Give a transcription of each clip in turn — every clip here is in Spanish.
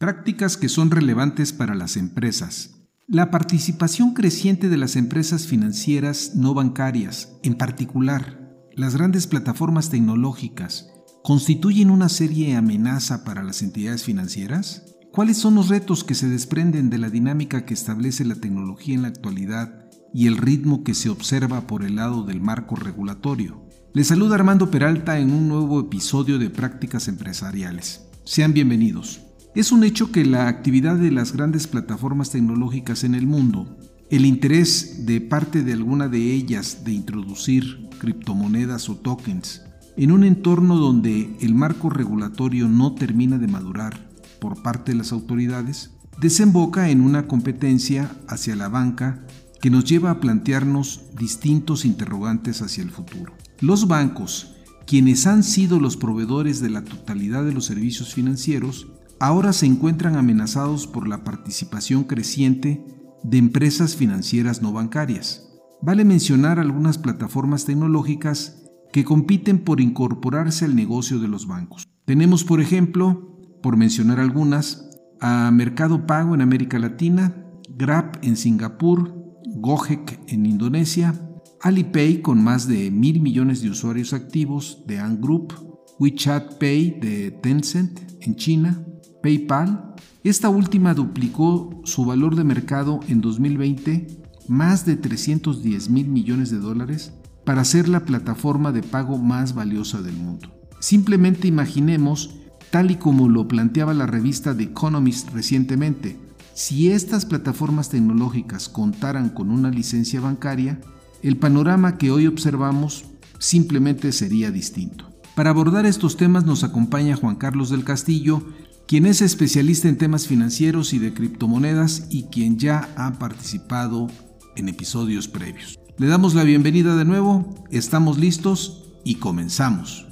Prácticas que son relevantes para las empresas. La participación creciente de las empresas financieras no bancarias, en particular las grandes plataformas tecnológicas, constituyen una serie amenaza para las entidades financieras? ¿Cuáles son los retos que se desprenden de la dinámica que establece la tecnología en la actualidad y el ritmo que se observa por el lado del marco regulatorio? Les saluda Armando Peralta en un nuevo episodio de Prácticas Empresariales. Sean bienvenidos. Es un hecho que la actividad de las grandes plataformas tecnológicas en el mundo, el interés de parte de alguna de ellas de introducir criptomonedas o tokens en un entorno donde el marco regulatorio no termina de madurar por parte de las autoridades, desemboca en una competencia hacia la banca que nos lleva a plantearnos distintos interrogantes hacia el futuro. Los bancos, quienes han sido los proveedores de la totalidad de los servicios financieros, ahora se encuentran amenazados por la participación creciente de empresas financieras no bancarias. Vale mencionar algunas plataformas tecnológicas que compiten por incorporarse al negocio de los bancos. Tenemos, por ejemplo, por mencionar algunas, a Mercado Pago en América Latina, Grab en Singapur, Gojek en Indonesia, Alipay con más de mil millones de usuarios activos de Ant Group, WeChat Pay de Tencent en China, PayPal. Esta última duplicó su valor de mercado en 2020 más de 310 mil millones de dólares para ser la plataforma de pago más valiosa del mundo. Simplemente imaginemos, tal y como lo planteaba la revista The Economist recientemente, si estas plataformas tecnológicas contaran con una licencia bancaria, el panorama que hoy observamos simplemente sería distinto. Para abordar estos temas nos acompaña Juan Carlos del Castillo, quien es especialista en temas financieros y de criptomonedas y quien ya ha participado en episodios previos. Le damos la bienvenida de nuevo, estamos listos y comenzamos.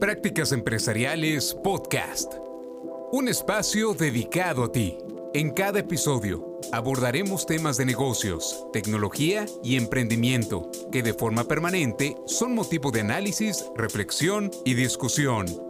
Prácticas Empresariales Podcast. Un espacio dedicado a ti. En cada episodio abordaremos temas de negocios, tecnología y emprendimiento que de forma permanente son motivo de análisis, reflexión y discusión.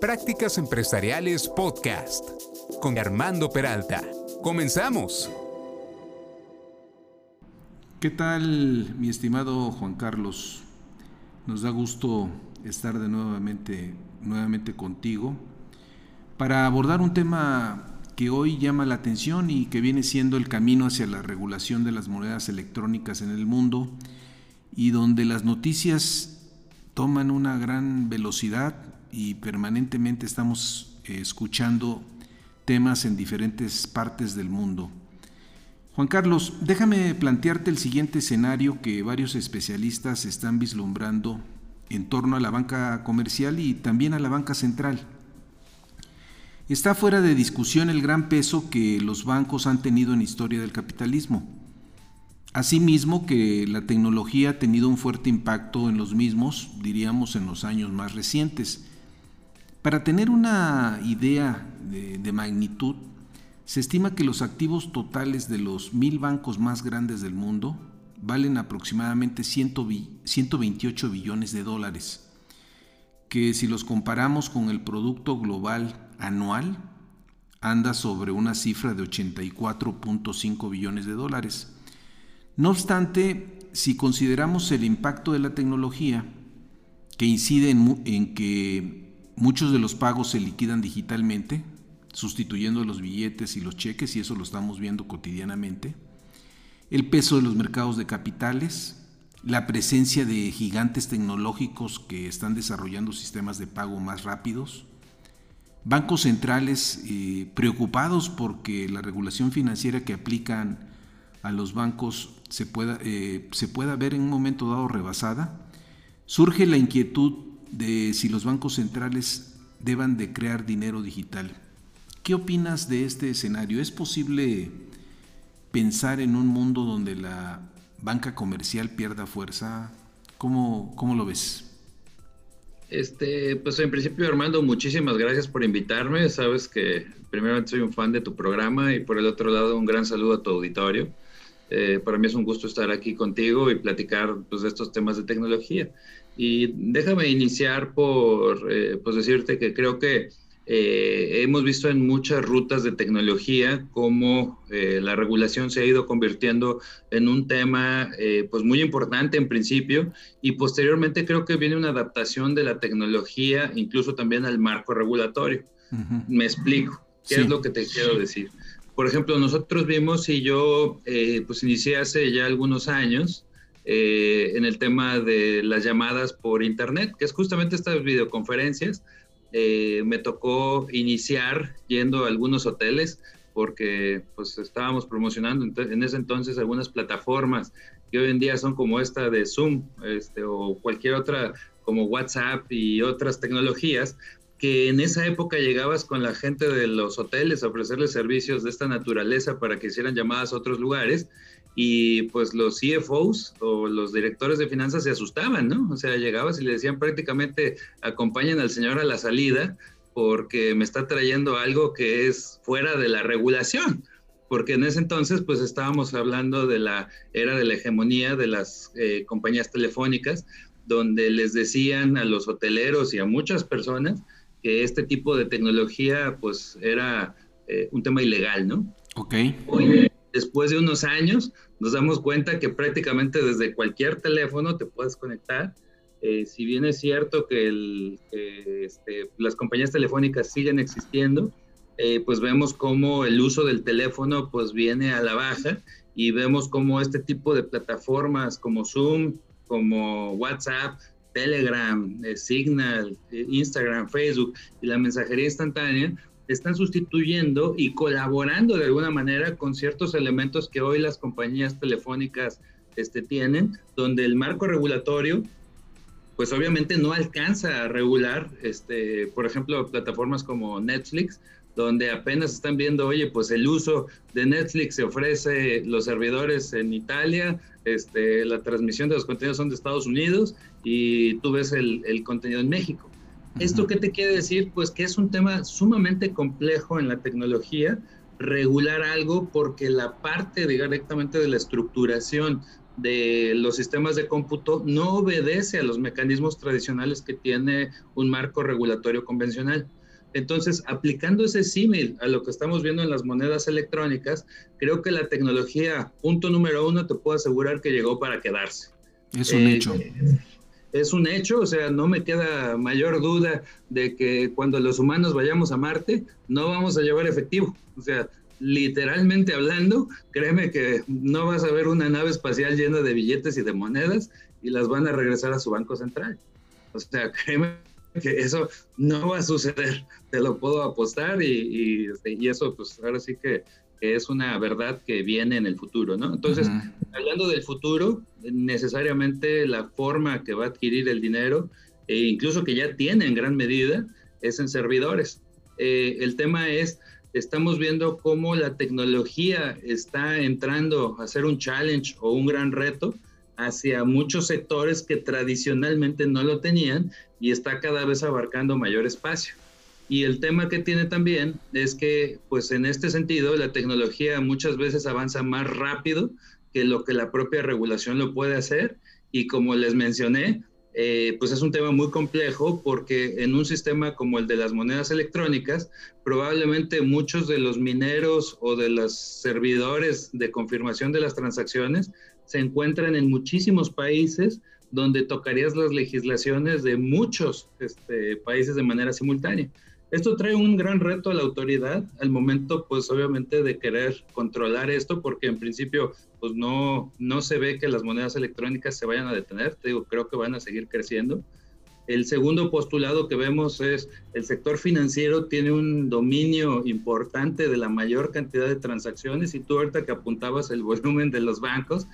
Prácticas Empresariales Podcast con Armando Peralta. Comenzamos. ¿Qué tal, mi estimado Juan Carlos? Nos da gusto estar de nuevamente, nuevamente contigo para abordar un tema que hoy llama la atención y que viene siendo el camino hacia la regulación de las monedas electrónicas en el mundo y donde las noticias toman una gran velocidad y permanentemente estamos eh, escuchando temas en diferentes partes del mundo. Juan Carlos, déjame plantearte el siguiente escenario que varios especialistas están vislumbrando en torno a la banca comercial y también a la banca central. Está fuera de discusión el gran peso que los bancos han tenido en historia del capitalismo. Asimismo que la tecnología ha tenido un fuerte impacto en los mismos, diríamos en los años más recientes, para tener una idea de, magnitud, se estima que los activos totales de los mil bancos más grandes del mundo valen aproximadamente 128 billones de dólares, que si los comparamos con el Producto Global anual, anda sobre una cifra de 84.5 billones de dólares. No obstante, si consideramos el impacto de la tecnología, que incide en que Muchos de los pagos se liquidan digitalmente, sustituyendo los billetes y los cheques, y eso lo estamos viendo cotidianamente. El peso de los mercados de capitales, la presencia de gigantes tecnológicos que están desarrollando sistemas de pago más rápidos, bancos centrales eh, preocupados porque la regulación financiera que aplican a los bancos se pueda, eh, se pueda ver en un momento dado rebasada, surge la inquietud de si los bancos centrales deban de crear dinero digital. ¿Qué opinas de este escenario? ¿Es posible pensar en un mundo donde la banca comercial pierda fuerza? ¿Cómo, cómo lo ves? Este, pues en principio, Armando, muchísimas gracias por invitarme. Sabes que primero soy un fan de tu programa y por el otro lado un gran saludo a tu auditorio. Eh, para mí es un gusto estar aquí contigo y platicar pues, de estos temas de tecnología. Y déjame iniciar por eh, pues decirte que creo que eh, hemos visto en muchas rutas de tecnología cómo eh, la regulación se ha ido convirtiendo en un tema eh, pues muy importante en principio y posteriormente creo que viene una adaptación de la tecnología incluso también al marco regulatorio. Me explico. ¿Qué es lo que te quiero decir? Por ejemplo, nosotros vimos y yo pues inicié hace ya algunos años en el tema de las llamadas por internet, que es justamente estas videoconferencias. Eh, me tocó iniciar yendo a algunos hoteles porque pues estábamos promocionando en ese entonces algunas plataformas que hoy en día son como esta de Zoom este, o cualquier otra como WhatsApp y otras tecnologías que en esa época llegabas con la gente de los hoteles a ofrecerles servicios de esta naturaleza para que hicieran llamadas a otros lugares y pues los CFOs o los directores de finanzas se asustaban, ¿no? O sea, llegabas y le decían prácticamente acompañen al señor a la salida porque me está trayendo algo que es fuera de la regulación, porque en ese entonces pues estábamos hablando de la era de la hegemonía de las eh, compañías telefónicas, donde les decían a los hoteleros y a muchas personas que este tipo de tecnología pues era eh, un tema ilegal, ¿no? Ok después de unos años nos damos cuenta que prácticamente desde cualquier teléfono te puedes conectar. Eh, si bien es cierto que este, las compañías telefónicas siguen existiendo, eh, pues vemos cómo el uso del teléfono pues viene a la baja y vemos cómo este tipo de plataformas como Zoom, como WhatsApp, Telegram, eh, Signal, Instagram, Facebook y la mensajería instantánea están sustituyendo y colaborando de alguna manera con ciertos elementos que hoy las compañías telefónicas este, tienen, donde el marco regulatorio, pues obviamente no alcanza a regular, este, por ejemplo, plataformas como Netflix, donde apenas están viendo, oye, pues el uso de Netflix se ofrece los servidores en Italia, este, la transmisión de los contenidos son de Estados Unidos y tú ves el, el contenido en México. ¿Esto qué te quiere decir? Pues que es un tema sumamente complejo en la tecnología, regular algo porque la parte directamente de la estructuración de los sistemas de cómputo no obedece a los mecanismos tradicionales que tiene un marco regulatorio convencional. Entonces, aplicando ese símil a lo que estamos viendo en las monedas electrónicas, creo que la tecnología, punto número uno, te puedo asegurar que llegó para quedarse. Es un hecho. Eh, es un hecho, o sea, no me queda mayor duda de que cuando los humanos vayamos a Marte, no vamos a llevar efectivo. O sea, literalmente hablando, créeme que no vas a ver una nave espacial llena de billetes y de monedas y las van a regresar a su banco central. O sea, créeme que eso no va a suceder, te lo puedo apostar y, y, este, y eso pues ahora sí que es una verdad que viene en el futuro, ¿no? Entonces, hablando del futuro, necesariamente la forma que va a adquirir el dinero, e incluso que ya tiene en gran medida, es en servidores. Eh, el tema es, estamos viendo cómo la tecnología está entrando a ser un challenge o un gran reto hacia muchos sectores que tradicionalmente no lo tenían y está cada vez abarcando mayor espacio. Y el tema que tiene también es que, pues en este sentido, la tecnología muchas veces avanza más rápido que lo que la propia regulación lo puede hacer. Y como les mencioné, eh, pues es un tema muy complejo porque en un sistema como el de las monedas electrónicas, probablemente muchos de los mineros o de los servidores de confirmación de las transacciones se encuentran en muchísimos países donde tocarías las legislaciones de muchos este, países de manera simultánea. Esto trae un gran reto a la autoridad al momento, pues obviamente, de querer controlar esto, porque en principio, pues no, no se ve que las monedas electrónicas se vayan a detener. Te digo, creo que van a seguir creciendo. El segundo postulado que vemos es el sector financiero tiene un dominio importante de la mayor cantidad de transacciones y tú ahorita que apuntabas el volumen de los bancos,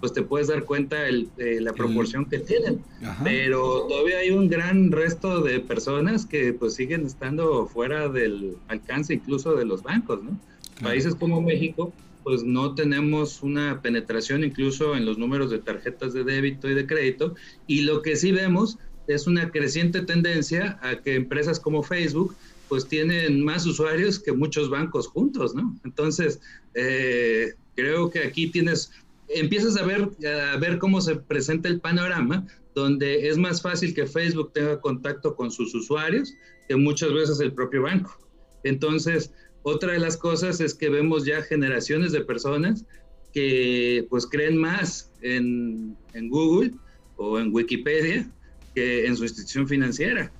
pues te puedes dar cuenta de la proporción que tienen. Pero todavía hay un gran resto de personas que pues siguen estando fuera del alcance incluso de los bancos, ¿no? Países como México, pues no tenemos una penetración incluso en los números de tarjetas de débito y de crédito, y lo que sí vemos es una creciente tendencia a que empresas como Facebook pues tienen más usuarios que muchos bancos juntos, ¿no? Entonces, eh, creo que aquí tienes, empiezas a ver, a ver cómo se presenta el panorama, donde es más fácil que Facebook tenga contacto con sus usuarios que muchas veces el propio banco. Entonces, otra de las cosas es que vemos ya generaciones de personas que pues creen más en, en Google o en Wikipedia que en su institución financiera.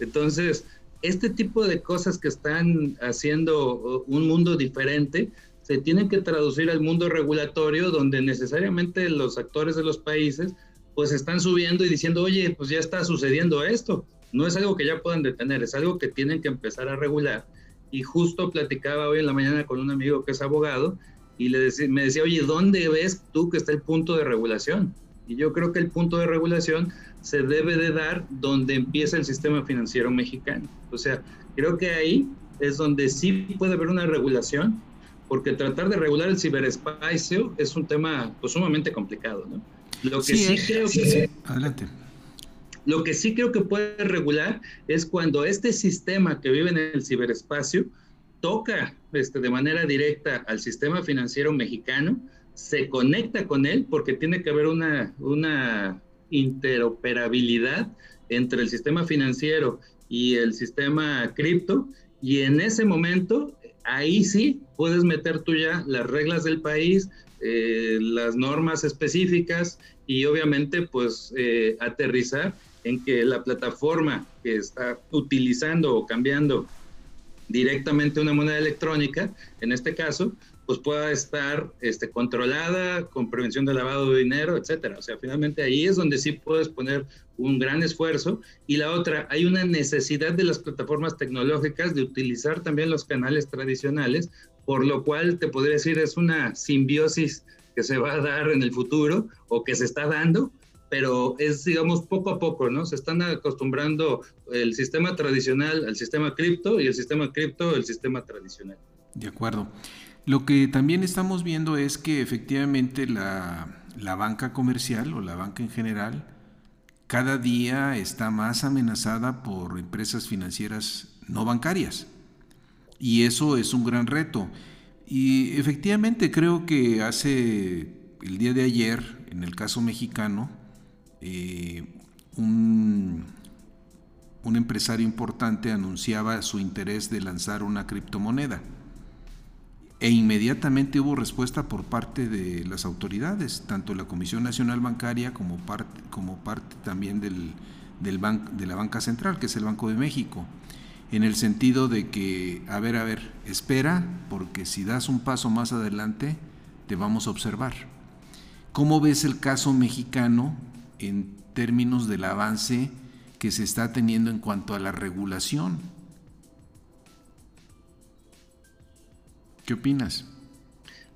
Entonces, este tipo de cosas que están haciendo un mundo diferente se tienen que traducir al mundo regulatorio donde necesariamente los actores de los países pues están subiendo y diciendo, oye, pues ya está sucediendo esto. No es algo que ya puedan detener, es algo que tienen que empezar a regular. Y justo platicaba hoy en la mañana con un amigo que es abogado y le me decía, oye, ¿dónde ves tú que está el punto de regulación? Y yo creo que el punto de regulación se debe de dar donde empieza el sistema financiero mexicano. O sea, creo que ahí es donde sí puede haber una regulación, porque tratar de regular el ciberespacio es un tema pues, sumamente complicado, ¿no? Lo que sí, creo que... Adelante. Lo que sí creo que puede regular es cuando este sistema que vive en el ciberespacio toca este, de manera directa al sistema financiero mexicano, se conecta con él porque tiene que haber una, una interoperabilidad entre el sistema financiero y el sistema cripto. Y en ese momento ahí sí puedes meter tú ya las reglas del país, eh, las normas específicas y obviamente pues eh, aterrizar en que la plataforma que está utilizando o cambiando directamente una moneda electrónica, en este caso, pues pueda estar este, controlada con prevención de lavado de dinero, etcétera. O sea, finalmente ahí es donde sí puedes poner un gran esfuerzo. Y la otra, hay una necesidad de las plataformas tecnológicas de utilizar también los canales tradicionales, por lo cual te podría decir es una simbiosis que se va a dar en el futuro o que se está dando, pero es, digamos, poco a poco, ¿no? Se están acostumbrando el sistema tradicional al sistema cripto y el sistema cripto al sistema tradicional. De acuerdo. Lo que también estamos viendo es que efectivamente la, banca comercial o la banca en general cada día está más amenazada por empresas financieras no bancarias. Y eso es un gran reto. Y efectivamente creo que hace el día de ayer, en el caso mexicano, eh, un, un empresario importante anunciaba su interés de lanzar una criptomoneda e inmediatamente hubo respuesta por parte de las autoridades, tanto la Comisión Nacional Bancaria como parte, como parte también del, del de la banca central, que es el Banco de México, en el sentido de que, a ver, a ver, espera, porque si das un paso más adelante, te vamos a observar. ¿Cómo ves el caso mexicano en términos del avance que se está teniendo en cuanto a la regulación? ¿Qué opinas?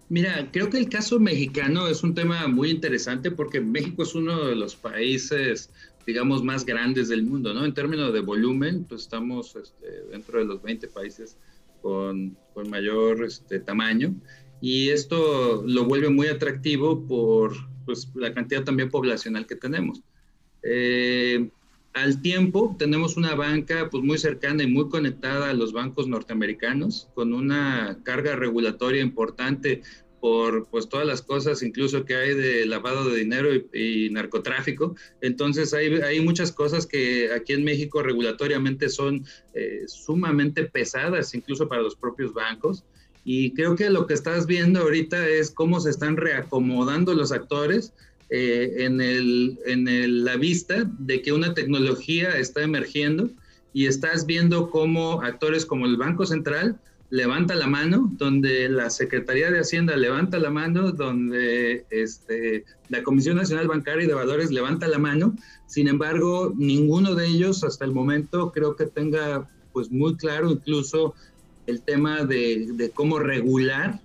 Mira, creo que el caso mexicano es un tema muy interesante porque México es uno de los países, digamos, más grandes del mundo, ¿no? En términos de volumen, pues estamos este, dentro de los 20 países con, mayor este, tamaño y esto lo vuelve muy atractivo por pues, la cantidad también poblacional que tenemos. Eh, al tiempo tenemos una banca pues muy cercana y muy conectada a los bancos norteamericanos con una carga regulatoria importante por pues todas las cosas incluso que hay de lavado de dinero y, narcotráfico. Entonces hay, hay, muchas cosas que aquí en México regulatoriamente son eh, sumamente pesadas incluso para los propios bancos. Y creo que lo que estás viendo ahorita es cómo se están reacomodando los actores eh, en, el, en la vista de que una tecnología está emergiendo y estás viendo cómo actores como el Banco Central levanta la mano, donde la Secretaría de Hacienda levanta la mano, donde este, la Comisión Nacional Bancaria y de Valores levanta la mano. Sin embargo, ninguno de ellos hasta el momento creo que tenga pues muy claro incluso el tema de, de cómo regular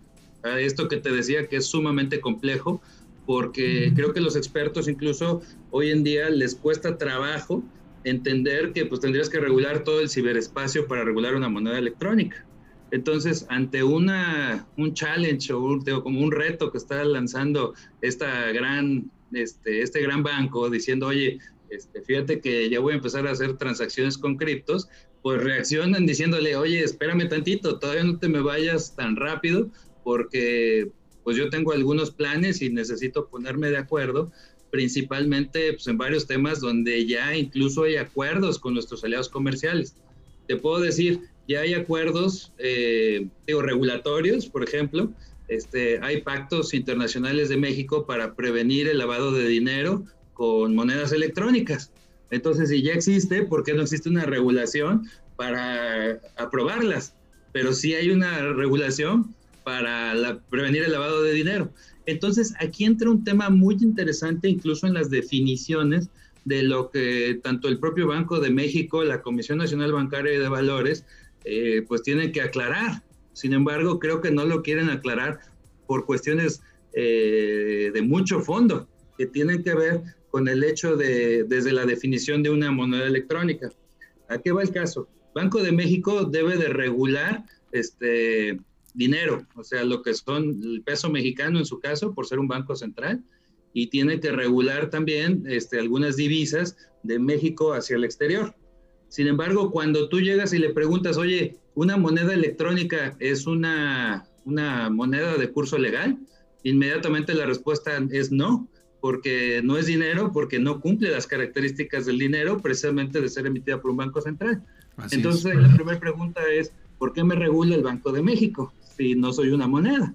esto que te decía que es sumamente complejo, porque creo que los expertos incluso hoy en día les cuesta trabajo entender que pues tendrías que regular todo el ciberespacio para regular una moneda electrónica. Entonces, ante una, un challenge o un, como un reto que está lanzando esta gran, este, este gran banco diciendo, oye, este, fíjate que ya voy a empezar a hacer transacciones con criptos, pues reaccionan diciéndole, oye, espérame tantito, todavía no te me vayas tan rápido porque pues yo tengo algunos planes y necesito ponerme de acuerdo, principalmente pues, en varios temas donde ya incluso hay acuerdos con nuestros aliados comerciales. Te puedo decir, ya hay acuerdos eh, regulatorios, por ejemplo, este, hay pactos internacionales de México para prevenir el lavado de dinero con monedas electrónicas. Entonces, si ya existe, ¿por qué no existe una regulación para aprobarlas? Pero sí hay una regulación para prevenir el lavado de dinero. Entonces, aquí entra un tema muy interesante, incluso en las definiciones de lo que tanto el propio Banco de México, la Comisión Nacional Bancaria y de Valores, eh, pues tienen que aclarar. Sin embargo, creo que no lo quieren aclarar por cuestiones eh, de mucho fondo, que tienen que ver con el hecho de, desde la definición de una moneda electrónica. ¿A qué va el caso? Banco de México debe de regular este, dinero, o sea, lo que son el peso mexicano en su caso, por ser un banco central, y tiene que regular también este, algunas divisas de México hacia el exterior. Sin embargo, cuando tú llegas y le preguntas, oye, ¿una moneda electrónica es una, una moneda de curso legal? Inmediatamente la respuesta es no, porque no es dinero, porque no cumple las características del dinero, precisamente de ser emitida por un banco central. Entonces, la primera pregunta es, ¿por qué me regula el Banco de México? Si no soy una moneda.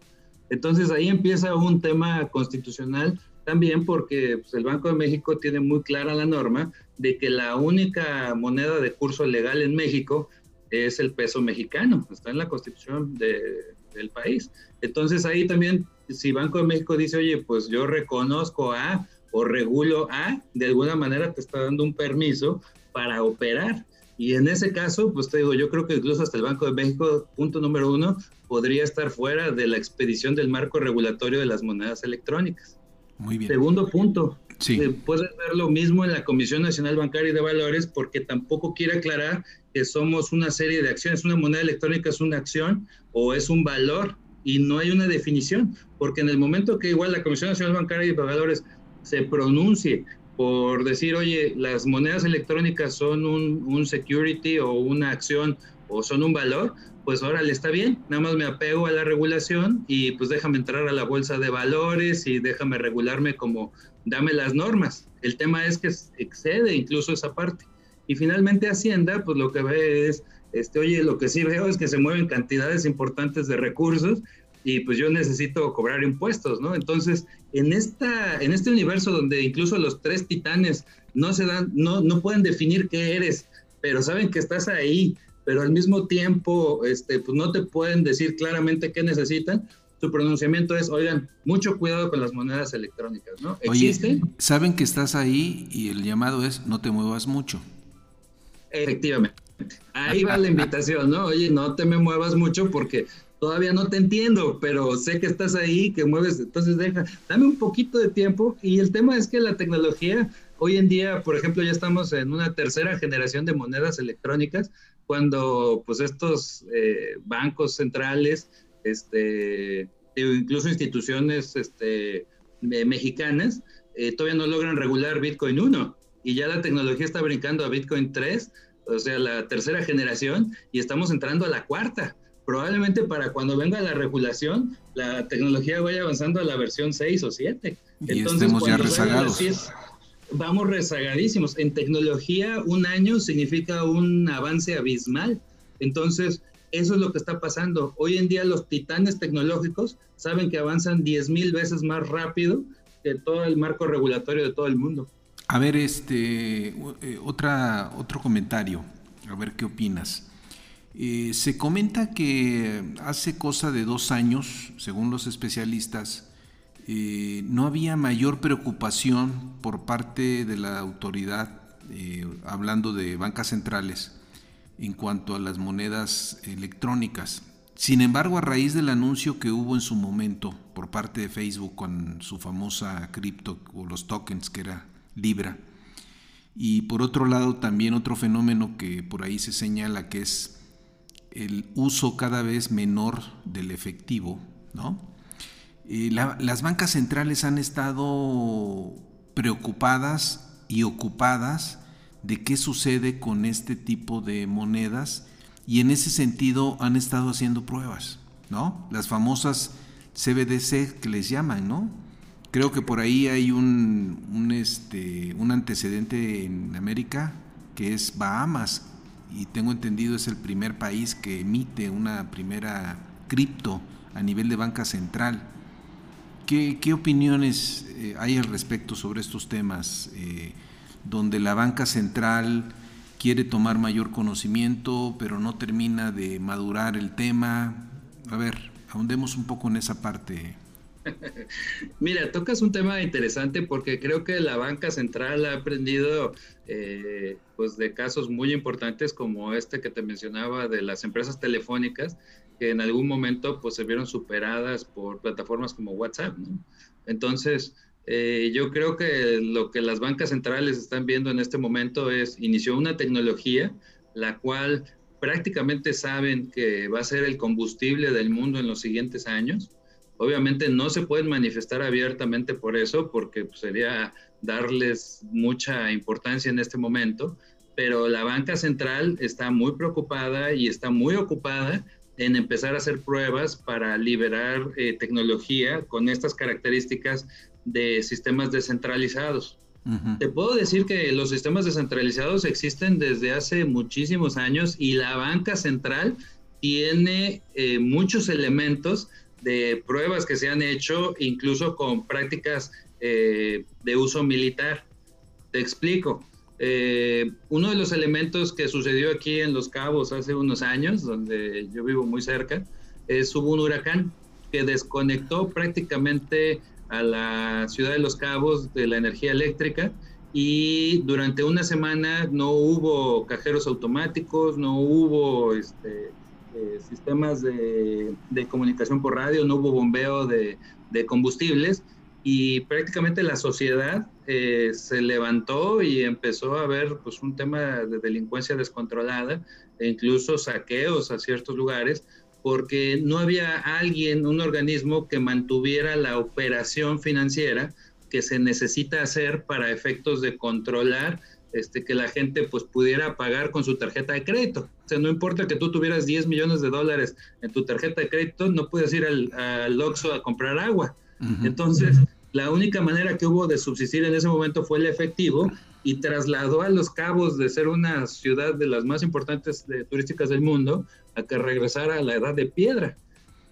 Entonces ahí empieza un tema constitucional también porque pues, el Banco de México tiene muy clara la norma de que la única moneda de curso legal en México es el peso mexicano, está en la constitución del país. Entonces ahí también, si Banco de México dice, oye, pues yo reconozco a o regulo a, de alguna manera te está dando un permiso para operar. Y en ese caso, pues te digo, yo creo que incluso hasta el Banco de México, punto número uno, podría estar fuera de la expedición del marco regulatorio de las monedas electrónicas. Muy bien. Segundo punto, sí. Eh, puedes ver lo mismo en la Comisión Nacional Bancaria y de Valores porque tampoco quiere aclarar que somos una serie de acciones. Una moneda electrónica es una acción o es un valor y no hay una definición, porque en el momento que igual la Comisión Nacional Bancaria y de Valores se pronuncie por decir, oye, las monedas electrónicas son un, security o una acción o son un valor, pues órale, está bien, nada más me apego a la regulación y pues déjame entrar a la bolsa de valores y déjame regularme como dame las normas. El tema es que excede incluso esa parte. Y finalmente Hacienda, pues lo que ve es, este, oye, lo que sí veo es que se mueven cantidades importantes de recursos y pues yo necesito cobrar impuestos, ¿no? Entonces, en, esta, en este universo donde incluso los tres titanes no se dan, no, no pueden definir qué eres, pero saben que estás ahí, pero al mismo tiempo, este, pues no te pueden decir claramente qué necesitan, su pronunciamiento es, oigan, mucho cuidado con las monedas electrónicas, ¿no? ¿Existen? Oye, saben que estás ahí y el llamado es, no te muevas mucho. Efectivamente. Ahí va la invitación, ¿no? Oye, no te me muevas mucho porque todavía no te entiendo, pero sé que estás ahí, que mueves, entonces deja, dame un poquito de tiempo. Y el tema es que la tecnología, hoy en día, por ejemplo, ya estamos en una tercera generación de monedas electrónicas, cuando pues estos eh, bancos centrales, este, incluso instituciones este, mexicanas, eh, todavía no logran regular Bitcoin 1 y ya la tecnología está brincando a Bitcoin 3, o sea, la tercera generación, y estamos entrando a la cuarta probablemente para cuando venga la regulación, la tecnología vaya avanzando a la versión 6 o 7. Y Entonces, estemos ya rezagados. vamos rezagadísimos. En tecnología, un año significa un avance abismal. Entonces, eso es lo que está pasando. Hoy en día los titanes tecnológicos saben que avanzan 10 mil veces más rápido que todo el marco regulatorio de todo el mundo. A ver, este, eh, otra, otro comentario, a ver qué opinas. Eh, se comenta que hace cosa de dos años, según los especialistas, eh, no había mayor preocupación por parte de la autoridad, eh, hablando de bancas centrales, en cuanto a las monedas electrónicas. Sin embargo, a raíz del anuncio que hubo en su momento por parte de Facebook con su famosa cripto o los tokens que era Libra, y por otro lado también otro fenómeno que por ahí se señala que es el uso cada vez menor del efectivo, ¿no? Las bancas centrales han estado preocupadas y ocupadas de qué sucede con este tipo de monedas y en ese sentido han estado haciendo pruebas, ¿no? Las famosas CBDC que les llaman, ¿no? Creo que por ahí hay un, este, un antecedente en América que es Bahamas y tengo entendido es el primer país que emite una primera cripto a nivel de banca central. ¿Qué, opiniones eh, hay al respecto sobre estos temas? Eh, donde la banca central quiere tomar mayor conocimiento, pero no termina de madurar el tema. A ver, ahondemos un poco en esa parte. Mira, tocas un tema interesante porque creo que la banca central ha aprendido eh, pues de casos muy importantes como este que te mencionaba de las empresas telefónicas que en algún momento pues se vieron superadas por plataformas como WhatsApp. Entonces, eh, yo creo que lo que las bancas centrales están viendo en este momento es, inició una tecnología la cual prácticamente saben que va a ser el combustible del mundo en los siguientes años. Obviamente no se pueden manifestar abiertamente por eso, porque pues, sería darles mucha importancia en este momento, pero la banca central está muy preocupada y está muy ocupada en empezar a hacer pruebas para liberar eh, tecnología con estas características de sistemas descentralizados. Te puedo decir que los sistemas descentralizados existen desde hace muchísimos años y la banca central tiene eh, muchos elementos de pruebas que se han hecho, incluso con prácticas eh, de uso militar. Te explico. Eh, uno de los elementos que sucedió aquí en Los Cabos hace unos años, donde yo vivo muy cerca, es hubo un huracán que desconectó prácticamente a la ciudad de Los Cabos de la energía eléctrica y durante una semana no hubo cajeros automáticos, no hubo este, eh, sistemas de, comunicación por radio, no hubo bombeo de, combustibles y prácticamente la sociedad eh, se levantó y empezó a ver pues, un tema de delincuencia descontrolada e incluso saqueos a ciertos lugares porque no había alguien, un organismo que mantuviera la operación financiera que se necesita hacer para efectos de controlar este, que la gente pues pudiera pagar con su tarjeta de crédito. O sea, no importa que tú tuvieras 10 millones de dólares en tu tarjeta de crédito, no puedes ir al, al Oxxo a comprar agua. Entonces, la única manera que hubo de subsistir en ese momento fue el efectivo y trasladó a Los Cabos de ser una ciudad de las más importantes turísticas del mundo a que regresara a la edad de piedra.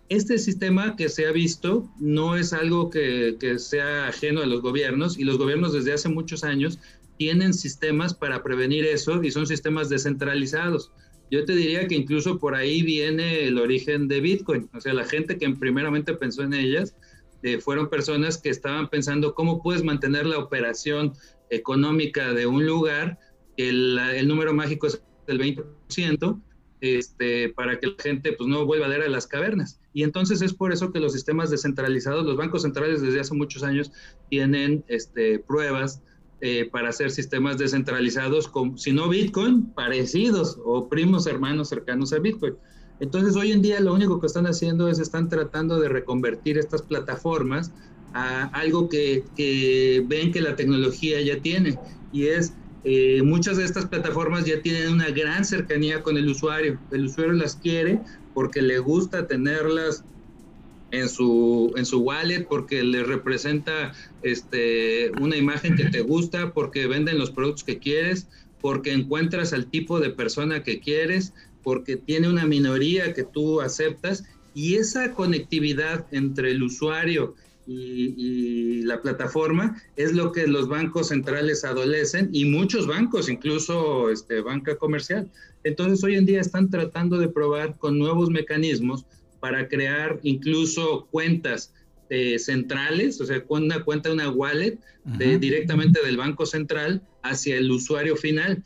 Este sistema que se ha visto no es algo que, que sea ajeno a los gobiernos y los gobiernos desde hace muchos años tienen sistemas para prevenir eso y son sistemas descentralizados. Yo te diría que incluso por ahí viene el origen de Bitcoin. O sea, la gente que primeramente pensó en ellas eh, fueron personas que estaban pensando cómo puedes mantener la operación económica de un lugar, el, el número mágico es del 20%, este, para que la gente pues, no vuelva a ir a las cavernas. Y entonces es por eso que los sistemas descentralizados, los bancos centrales desde hace muchos años tienen este, pruebas eh, para hacer sistemas descentralizados, si no Bitcoin, parecidos o primos hermanos cercanos a Bitcoin. Entonces hoy en día lo único que están haciendo es están tratando de reconvertir estas plataformas a algo que, que ven que la tecnología ya tiene y es eh, muchas de estas plataformas ya tienen una gran cercanía con el usuario. El usuario las quiere porque le gusta tenerlas en su, en su wallet, porque le representa este, una imagen que te gusta, porque venden los productos que quieres, porque encuentras al tipo de persona que quieres, porque tiene una minoría que tú aceptas y esa conectividad entre el usuario y, la plataforma es lo que los bancos centrales adolecen y muchos bancos, incluso este, banca comercial. Entonces hoy en día están tratando de probar con nuevos mecanismos para crear incluso cuentas eh, centrales, o sea, una cuenta, una wallet de, directamente del Banco Central hacia el usuario final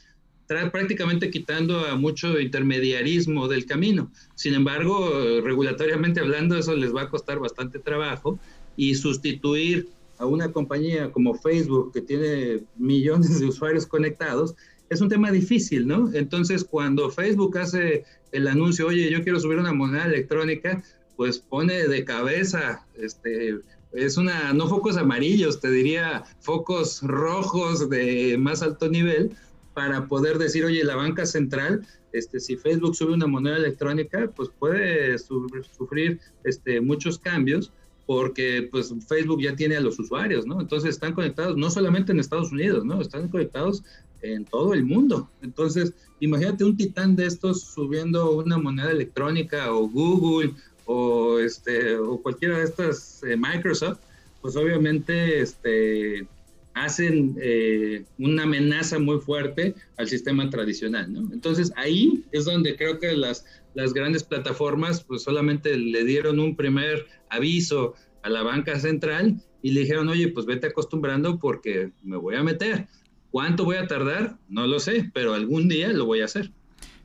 prácticamente quitando a mucho intermediarismo del camino. Sin embargo, regulatoriamente hablando, eso les va a costar bastante trabajo y sustituir a una compañía como Facebook que tiene millones de usuarios conectados es un tema difícil, ¿no? Entonces, cuando Facebook hace el anuncio, oye, yo quiero subir una moneda electrónica, pues pone de cabeza, este, es una, no focos amarillos, te diría focos rojos de más alto nivel, para poder decir, oye, la banca central, este, si Facebook sube una moneda electrónica, pues puede sufrir este, muchos cambios porque pues Facebook ya tiene a los usuarios, ¿no? Entonces están conectados no solamente en Estados Unidos, ¿no? Están conectados en todo el mundo. Entonces, imagínate un titán de estos subiendo una moneda electrónica o Google o este o cualquiera de estas eh, Microsoft, pues obviamente este hacen eh, una amenaza muy fuerte al sistema tradicional, ¿no? Entonces ahí es donde creo que las, las grandes plataformas pues solamente le dieron un primer aviso a la banca central y le dijeron, oye, pues vete acostumbrando porque me voy a meter. ¿Cuánto voy a tardar? No lo sé, pero algún día lo voy a hacer.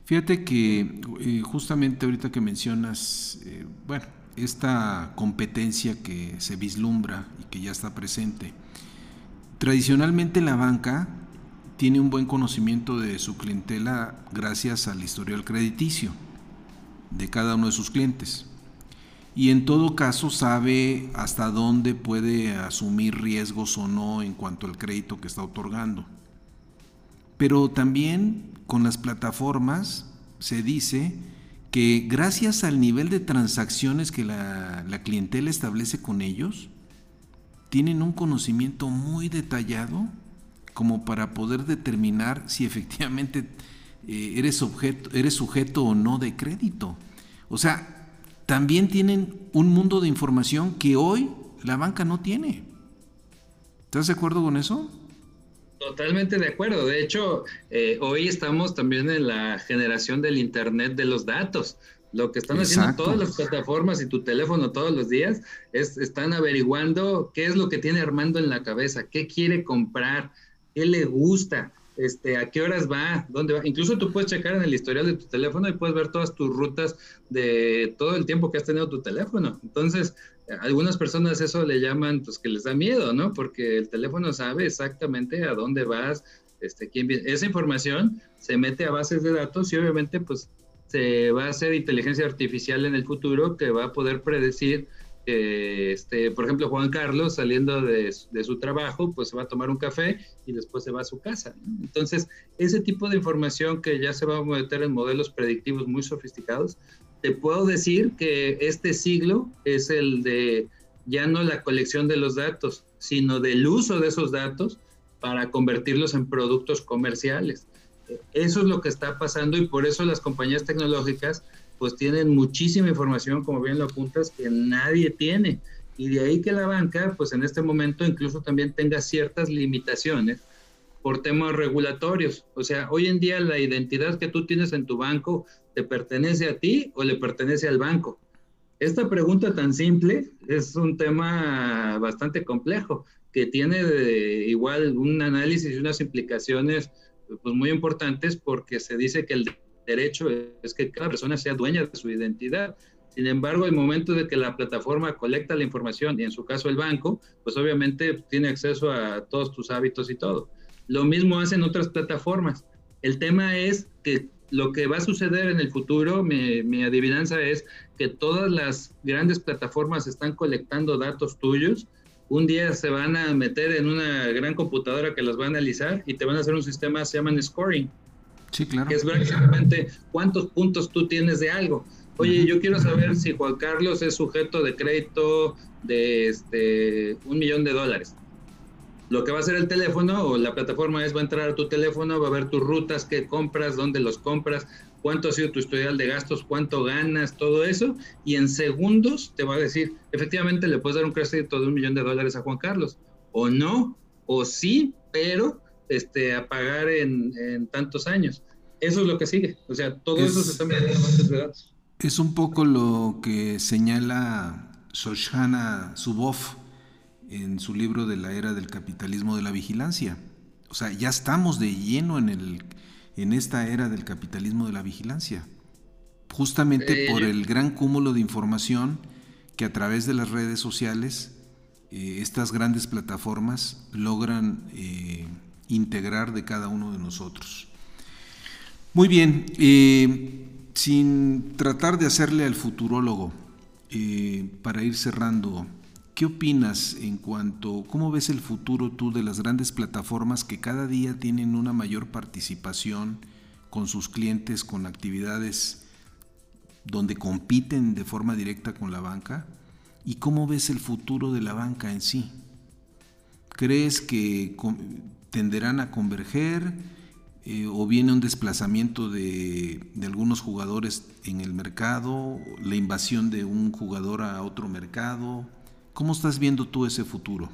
Fíjate que eh, justamente ahorita que mencionas, eh, bueno, esta competencia que se vislumbra y que ya está presente, Tradicionalmente la banca tiene un buen conocimiento de su clientela gracias al historial crediticio de cada uno de sus clientes. Y en todo caso sabe hasta dónde puede asumir riesgos o no en cuanto al crédito que está otorgando. Pero también con las plataformas se dice que gracias al nivel de transacciones que la, la clientela establece con ellos, tienen un conocimiento muy detallado como para poder determinar si efectivamente eh, eres, objeto, eres sujeto o no de crédito. O sea, también tienen un mundo de información que hoy la banca no tiene. ¿Estás de acuerdo con eso? Totalmente de acuerdo. De hecho, eh, hoy estamos también en la generación del Internet de los datos. Lo que están haciendo todas las plataformas y tu teléfono todos los días es están averiguando qué es lo que tiene Armando en la cabeza, qué quiere comprar, qué le gusta, este, a qué horas va, dónde va. Incluso tú puedes checar en el historial de tu teléfono y puedes ver todas tus rutas de todo el tiempo que has tenido tu teléfono. Entonces, algunas personas eso le llaman, pues que les da miedo, ¿no? Porque el teléfono sabe exactamente a dónde vas, este, quién viene. Esa información se mete a bases de datos y obviamente, pues se va a hacer inteligencia artificial en el futuro que va a poder predecir este, por ejemplo, Juan Carlos saliendo de, su trabajo, pues se va a tomar un café y después se va a su casa. Entonces, ese tipo de información que ya se va a meter en modelos predictivos muy sofisticados, te puedo decir que este siglo es el de ya no la colección de los datos, sino del uso de esos datos para convertirlos en productos comerciales. Eso es lo que está pasando y por eso las compañías tecnológicas pues tienen muchísima información, como bien lo apuntas, que nadie tiene. Y de ahí que la banca, pues en este momento incluso también tenga ciertas limitaciones por temas regulatorios. O sea, hoy en día la identidad que tú tienes en tu banco, ¿te pertenece a ti o le pertenece al banco? Esta pregunta tan simple es un tema bastante complejo, que tiene igual un análisis y unas implicaciones pues muy importantes porque se dice que el derecho es que cada persona sea dueña de su identidad. Sin embargo, el momento de que la plataforma colecta la información y en su caso el banco, pues obviamente tiene acceso a todos tus hábitos y todo. Lo mismo hacen otras plataformas. El tema es que lo que va a suceder en el futuro, mi, mi adivinanza es que todas las grandes plataformas están colectando datos tuyos un día se van a meter en una gran computadora que las va a analizar y te van a hacer un sistema, se llaman scoring. Sí, claro. Que es básicamente cuántos puntos tú tienes de algo. Oye, yo quiero saber si Juan Carlos es sujeto de crédito de este, un millón de dólares. Lo que va a hacer el teléfono o la plataforma es va a entrar a tu teléfono, va a ver tus rutas, qué compras, dónde los compras, cuánto ha sido tu historial de gastos, cuánto ganas, todo eso, y en segundos te va a decir, efectivamente le puedes dar un crédito de un millón de dólares a Juan Carlos, o no, o sí, pero este, a pagar en, tantos años. Eso es lo que sigue, o sea, todo eso se está metiendo en bases de datos. Es un poco lo que señala Shoshana Zuboff en su libro de la era del capitalismo de la vigilancia. O sea, ya estamos de lleno en el en esta era del capitalismo de la vigilancia, justamente por el gran cúmulo de información que a través de las redes sociales eh, estas grandes plataformas logran eh, integrar de cada uno de nosotros. Muy bien, eh, sin tratar de hacerle al futurólogo, para ir cerrando, ¿qué opinas en cuanto, cómo ves el futuro tú de las grandes plataformas que cada día tienen una mayor participación con sus clientes, con actividades donde compiten de forma directa con la banca? ¿Y cómo ves el futuro de la banca en sí? ¿Crees que tenderán a converger eh, o viene un desplazamiento de, algunos jugadores en el mercado, la invasión de un jugador a otro mercado? ¿Cómo estás viendo tú ese futuro?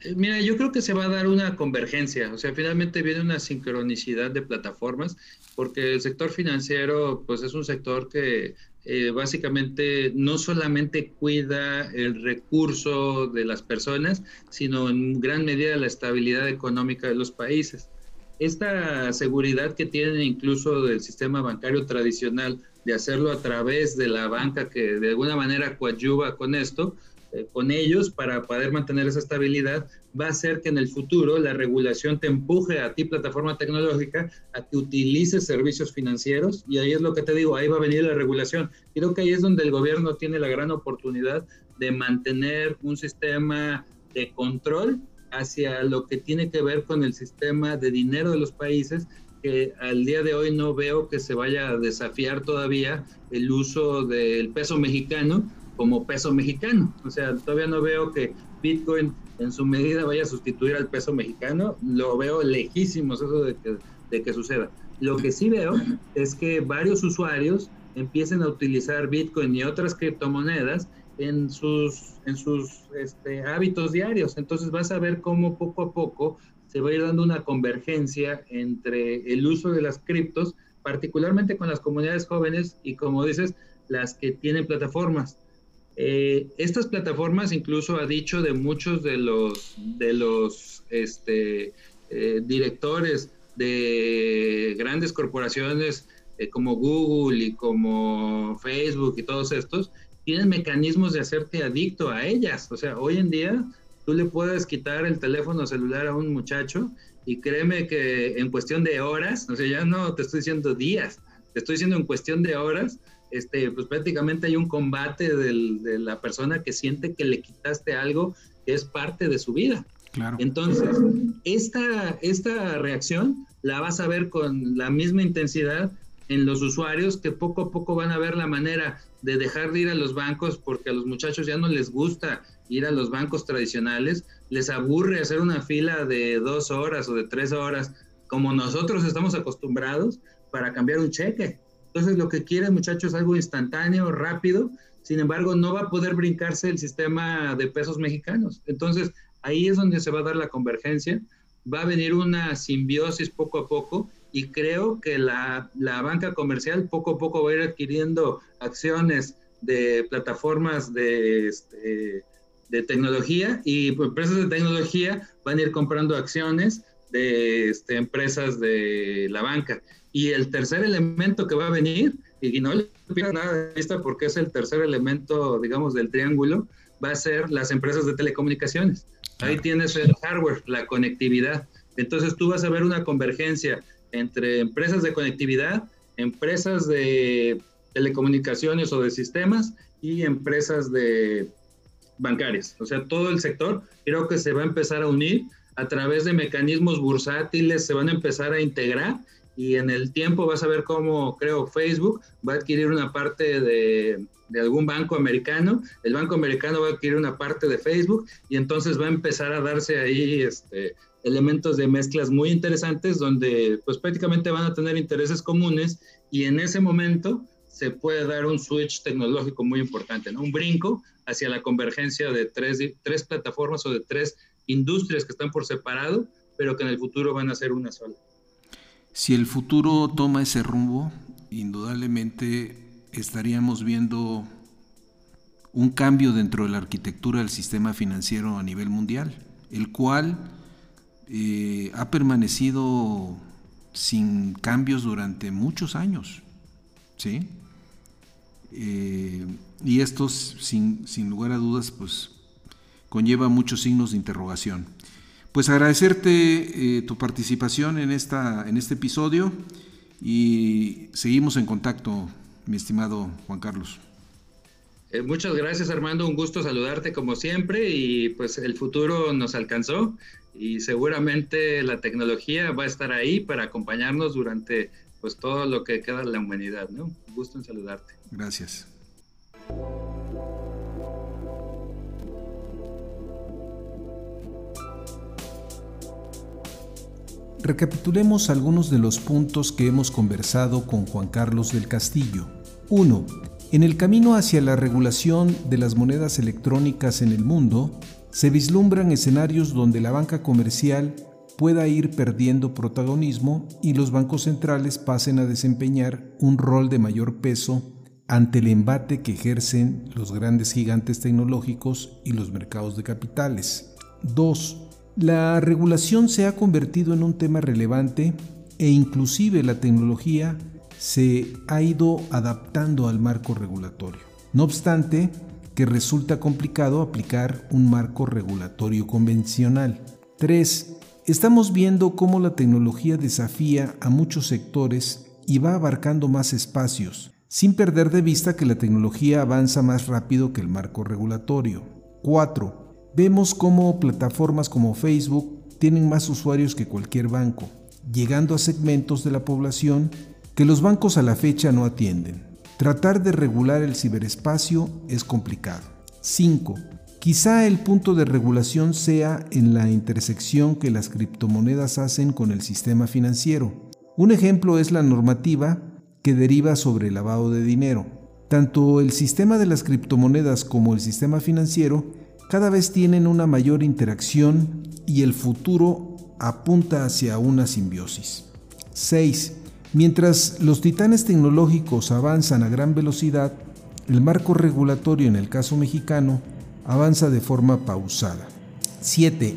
Eh, mira, yo creo que se va a dar una convergencia, o sea, finalmente viene una sincronicidad de plataformas, porque el sector financiero, pues es un sector que eh, básicamente no solamente cuida el recurso de las personas, sino en gran medida la estabilidad económica de los países. Esta seguridad que tienen incluso del sistema bancario tradicional de hacerlo a través de la banca que de alguna manera coadyuva con esto, eh, con ellos para poder mantener esa estabilidad, va a hacer que en el futuro la regulación te empuje a ti, plataforma tecnológica, a que utilices servicios financieros. Y ahí es lo que te digo, ahí va a venir la regulación. Creo que ahí es donde el gobierno tiene la gran oportunidad de mantener un sistema de control hacia lo que tiene que ver con el sistema de dinero de los países que al día de hoy no veo que se vaya a desafiar todavía el uso del peso mexicano como peso mexicano. O sea, todavía no veo que Bitcoin en su medida vaya a sustituir al peso mexicano. Lo veo lejísimos eso de que, suceda. Lo que sí veo es que varios usuarios empiecen a utilizar Bitcoin y otras criptomonedas en sus, en sus este, hábitos diarios. Entonces vas a ver cómo poco a poco se va a ir dando una convergencia entre el uso de las criptos, particularmente con las comunidades jóvenes y como dices, las que tienen plataformas. Eh, estas plataformas incluso ha dicho de muchos de los, de los este, eh, directores de grandes corporaciones eh, como Google y como Facebook y todos estos, tienen mecanismos de hacerte adicto a ellas. O sea, hoy en día tú le puedes quitar el teléfono celular a un muchacho y créeme que en cuestión de horas, o sea, ya no te estoy diciendo días, te estoy diciendo en cuestión de horas, este, pues prácticamente hay un combate de la persona que siente que le quitaste algo que es parte de su vida. Claro. Entonces, esta, esta reacción la vas a ver con la misma intensidad en los usuarios que poco a poco van a ver la manera de dejar de ir a los bancos porque a los muchachos ya no les gusta ir a los bancos tradicionales, les aburre hacer una fila de dos horas o de tres horas como nosotros estamos acostumbrados para cambiar un cheque. Entonces lo que quiere el muchacho es algo instantáneo, rápido, sin embargo no va a poder brincarse el sistema de pesos mexicanos. Entonces ahí es donde se va a dar la convergencia, va a venir una simbiosis poco a poco y creo que la, banca comercial poco a poco va a ir adquiriendo acciones de plataformas de, este, de tecnología y pues, empresas de tecnología van a ir comprando acciones de este, empresas de la banca. Y el tercer elemento que va a venir, y no le pierda nada de vista porque es el tercer elemento, digamos, del triángulo, va a ser las empresas de telecomunicaciones. Ahí tienes el hardware, la conectividad. Entonces tú vas a ver una convergencia entre empresas de conectividad, empresas de telecomunicaciones o de sistemas y empresas de bancarias. O sea, todo el sector creo que se va a empezar a unir a través de mecanismos bursátiles, se van a empezar a integrar y en el tiempo vas a ver cómo, creo, Facebook va a adquirir una parte de, algún banco americano, el banco americano va a adquirir una parte de Facebook y entonces va a empezar a darse ahí este, elementos de mezclas muy interesantes donde pues prácticamente van a tener intereses comunes y en ese momento se puede dar un switch tecnológico muy importante, ¿no? un brinco hacia la convergencia de tres, tres plataformas o de tres industrias que están por separado, pero que en el futuro van a ser una sola. Si el futuro toma ese rumbo, indudablemente estaríamos viendo un cambio dentro de la arquitectura del sistema financiero a nivel mundial, el cual eh, ha permanecido sin cambios durante muchos años. ¿sí? Eh, y esto, sin, lugar a dudas, pues conlleva muchos signos de interrogación. Pues agradecerte eh, tu participación en, esta, en este episodio y seguimos en contacto, mi estimado Juan Carlos. Eh, muchas gracias Armando, un gusto saludarte como siempre y pues el futuro nos alcanzó y seguramente la tecnología va a estar ahí para acompañarnos durante pues todo lo que queda de la humanidad, ¿no? Un gusto en saludarte. Gracias. Recapitulemos algunos de los puntos que hemos conversado con Juan Carlos del Castillo. 1. En el camino hacia la regulación de las monedas electrónicas en el mundo, se vislumbran escenarios donde la banca comercial pueda ir perdiendo protagonismo y los bancos centrales pasen a desempeñar un rol de mayor peso ante el embate que ejercen los grandes gigantes tecnológicos y los mercados de capitales. 2. La regulación se ha convertido en un tema relevante e inclusive la tecnología se ha ido adaptando al marco regulatorio. No obstante, que resulta complicado aplicar un marco regulatorio convencional. 3. Estamos viendo cómo la tecnología desafía a muchos sectores y va abarcando más espacios, sin perder de vista que la tecnología avanza más rápido que el marco regulatorio. 4. Vemos cómo plataformas como Facebook tienen más usuarios que cualquier banco, llegando a segmentos de la población que los bancos a la fecha no atienden. Tratar de regular el ciberespacio es complicado. 5. Quizá el punto de regulación sea en la intersección que las criptomonedas hacen con el sistema financiero. Un ejemplo es la normativa que deriva sobre el lavado de dinero. Tanto el sistema de las criptomonedas como el sistema financiero cada vez tienen una mayor interacción y el futuro apunta hacia una simbiosis. 6. Mientras los titanes tecnológicos avanzan a gran velocidad, el marco regulatorio en el caso mexicano avanza de forma pausada. 7.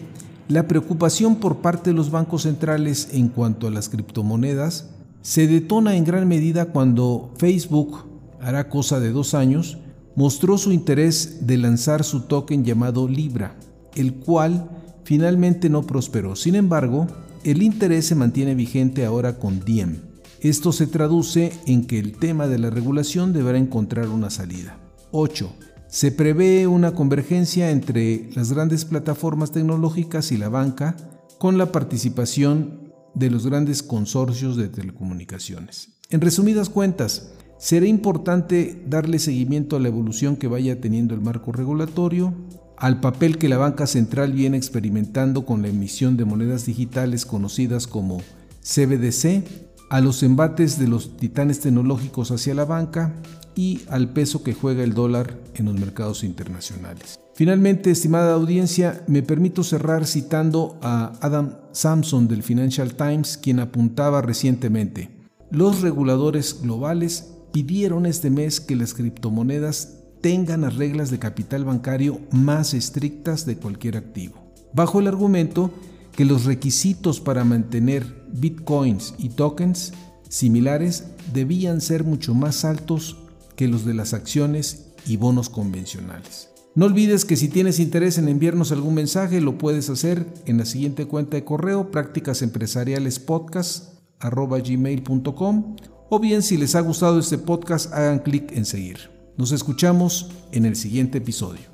La preocupación por parte de los bancos centrales en cuanto a las criptomonedas se detona en gran medida cuando Facebook, hará cosa de dos años, mostró su interés de lanzar su token llamado Libra, el cual finalmente no prosperó. Sin embargo, el interés se mantiene vigente ahora con Diem. Esto se traduce en que el tema de la regulación deberá encontrar una salida. 8. Se prevé una convergencia entre las grandes plataformas tecnológicas y la banca con la participación de los grandes consorcios de telecomunicaciones. En resumidas cuentas, será importante darle seguimiento a la evolución que vaya teniendo el marco regulatorio, al papel que la banca central viene experimentando con la emisión de monedas digitales conocidas como CBDC, a los embates de los titanes tecnológicos hacia la banca y al peso que juega el dólar en los mercados internacionales. Finalmente, estimada audiencia, me permito cerrar citando a Adam Samson del Financial Times, quien apuntaba recientemente, los reguladores globales pidieron este mes que las criptomonedas tengan las reglas de capital bancario más estrictas de cualquier activo, bajo el argumento que los requisitos para mantener bitcoins y tokens similares debían ser mucho más altos que los de las acciones y bonos convencionales. No olvides que si tienes interés en enviarnos algún mensaje, lo puedes hacer en la siguiente cuenta de correo prácticasempresarialespodcast.gmail.com o bien si les ha gustado este podcast hagan clic en seguir. Nos escuchamos en el siguiente episodio.